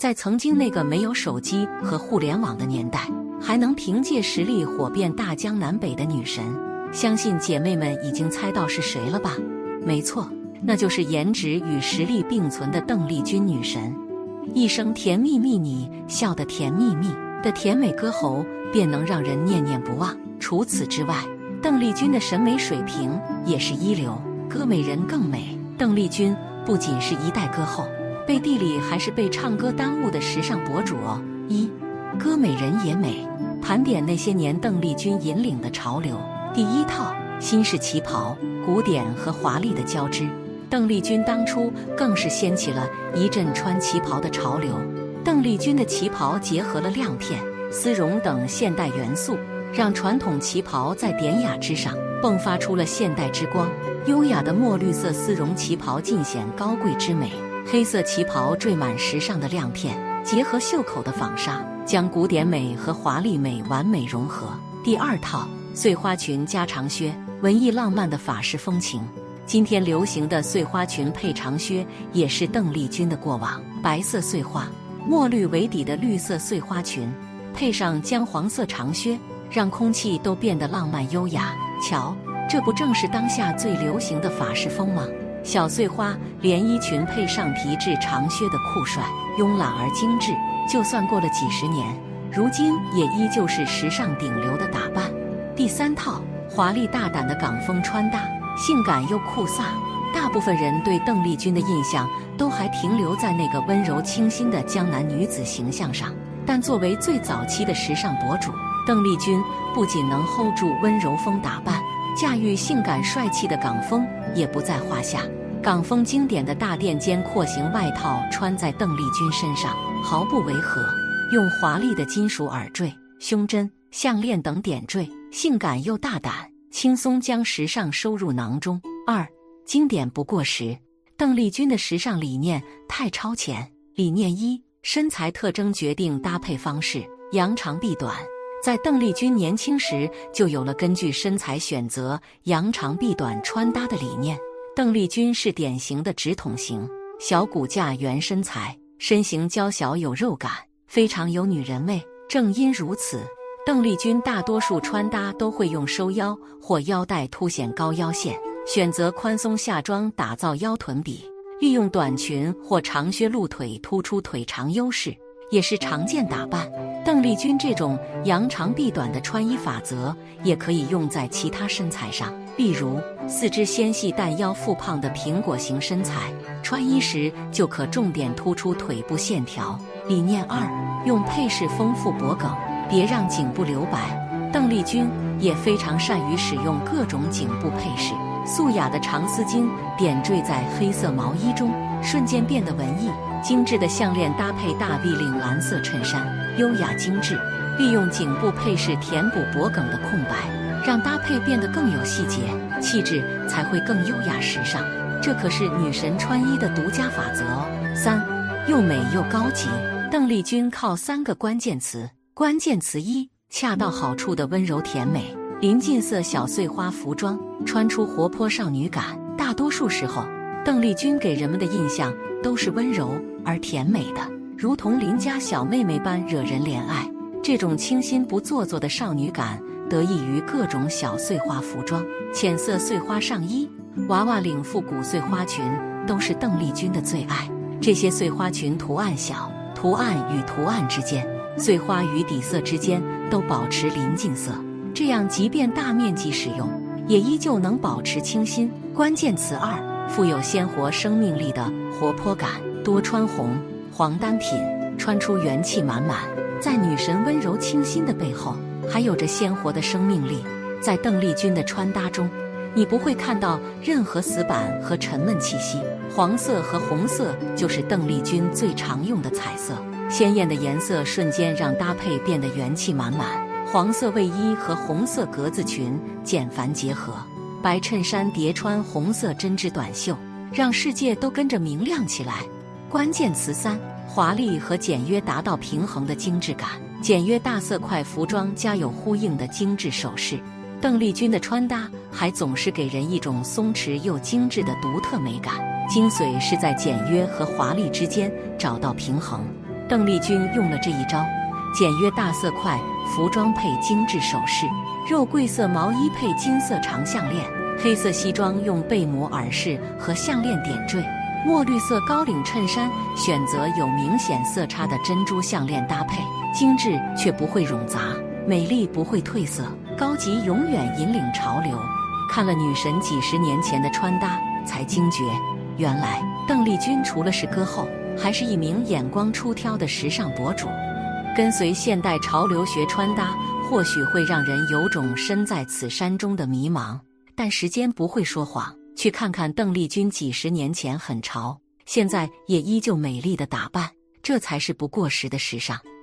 在曾经那个没有手机和互联网的年代，还能凭借实力火遍大江南北的女神，相信姐妹们已经猜到是谁了吧？没错，那就是颜值与实力并存的邓丽君女神。一声“甜蜜蜜”，你笑得甜蜜蜜的甜美歌喉，便能让人念念不忘。除此之外，邓丽君的审美水平也是一流，歌美人更美。邓丽君不仅是一代歌后。背地里还是被唱歌耽误的时尚博主哦。一，歌美人也美，盘点那些年邓丽君引领的潮流。第一套新式旗袍，古典和华丽的交织。邓丽君当初更是掀起了一阵穿旗袍的潮流。邓丽君的旗袍结合了亮片、丝绒等现代元素，让传统旗袍在典雅之上迸发出了现代之光。优雅的墨绿色丝绒旗袍尽显高贵之美。黑色旗袍缀满时尚的亮片，结合袖口的纺纱，将古典美和华丽美完美融合。第二套碎花裙加长靴，文艺浪漫的法式风情。今天流行的碎花裙配长靴，也是邓丽君的过往。白色碎花，墨绿为底的绿色碎花裙，配上姜黄色长靴，让空气都变得浪漫优雅。瞧，这不正是当下最流行的法式风吗？小碎花连衣裙配上皮质长靴的酷帅、慵懒而精致，就算过了几十年，如今也依旧是时尚顶流的打扮。第三套华丽大胆的港风穿搭，性感又酷飒。大部分人对邓丽君的印象都还停留在那个温柔清新的江南女子形象上，但作为最早期的时尚博主，邓丽君不仅能 hold 住温柔风打扮。驾驭性感帅气的港风也不在话下，港风经典的大垫肩廓形外套穿在邓丽君身上毫不违和，用华丽的金属耳坠、胸针、项链等点缀，性感又大胆，轻松将时尚收入囊中。二，经典不过时，邓丽君的时尚理念太超前。理念一：身材特征决定搭配方式，扬长避短。在邓丽君年轻时就有了根据身材选择扬长避短穿搭的理念。邓丽君是典型的直筒型，小骨架、圆身材，身形娇小有肉感，非常有女人味。正因如此，邓丽君大多数穿搭都会用收腰或腰带凸显高腰线，选择宽松下装打造腰臀比，利用短裙或长靴露腿突出腿长优势。也是常见打扮。邓丽君这种扬长避短的穿衣法则，也可以用在其他身材上。例如，四肢纤细但腰腹胖的苹果型身材，穿衣时就可重点突出腿部线条。理念二：用配饰丰富脖梗，别让颈部留白。邓丽君也非常善于使用各种颈部配饰，素雅的长丝巾点缀在黑色毛衣中，瞬间变得文艺。精致的项链搭配大 V 领蓝色衬衫，优雅精致。利用颈部配饰填补脖梗的空白，让搭配变得更有细节，气质才会更优雅时尚。这可是女神穿衣的独家法则哦。三，又美又高级。邓丽君靠三个关键词：关键词一，恰到好处的温柔甜美，临近色小碎花服装，穿出活泼少女感。大多数时候，邓丽君给人们的印象都是温柔。而甜美的，如同邻家小妹妹般惹人怜爱。这种清新不做作的少女感，得益于各种小碎花服装、浅色碎花上衣、娃娃领复古碎花裙，都是邓丽君的最爱。这些碎花裙图案小，图案与图案之间、碎花与底色之间都保持临近色，这样即便大面积使用，也依旧能保持清新。关键词二：富有鲜活生命力的活泼感。多穿红黄单品，穿出元气满满。在女神温柔清新的背后，还有着鲜活的生命力。在邓丽君的穿搭中，你不会看到任何死板和沉闷气息。黄色和红色就是邓丽君最常用的彩色，鲜艳的颜色瞬间让搭配变得元气满满。黄色卫衣和红色格子裙简繁结合，白衬衫叠穿红色针织短袖，让世界都跟着明亮起来。关键词三：华丽和简约达到平衡的精致感。简约大色块服装加有呼应的精致首饰。邓丽君的穿搭还总是给人一种松弛又精致的独特美感。精髓是在简约和华丽之间找到平衡。邓丽君用了这一招，简约大色块服装配精致首饰，肉桂色毛衣配金色长项链，黑色西装用贝母耳饰和项链点缀，墨绿色高领衬衫选择有明显色差的珍珠项链搭配，精致却不会冗杂，美丽不会褪色，高级永远引领潮流。看了女神几十年前的穿搭，才惊觉，原来邓丽君除了是歌后。还是一名眼光出挑的时尚博主，跟随现代潮流学穿搭，或许会让人有种身在此山中的迷茫。但时间不会说谎，去看看邓丽君几十年前很潮，现在也依旧美丽的打扮，这才是不过时的时尚。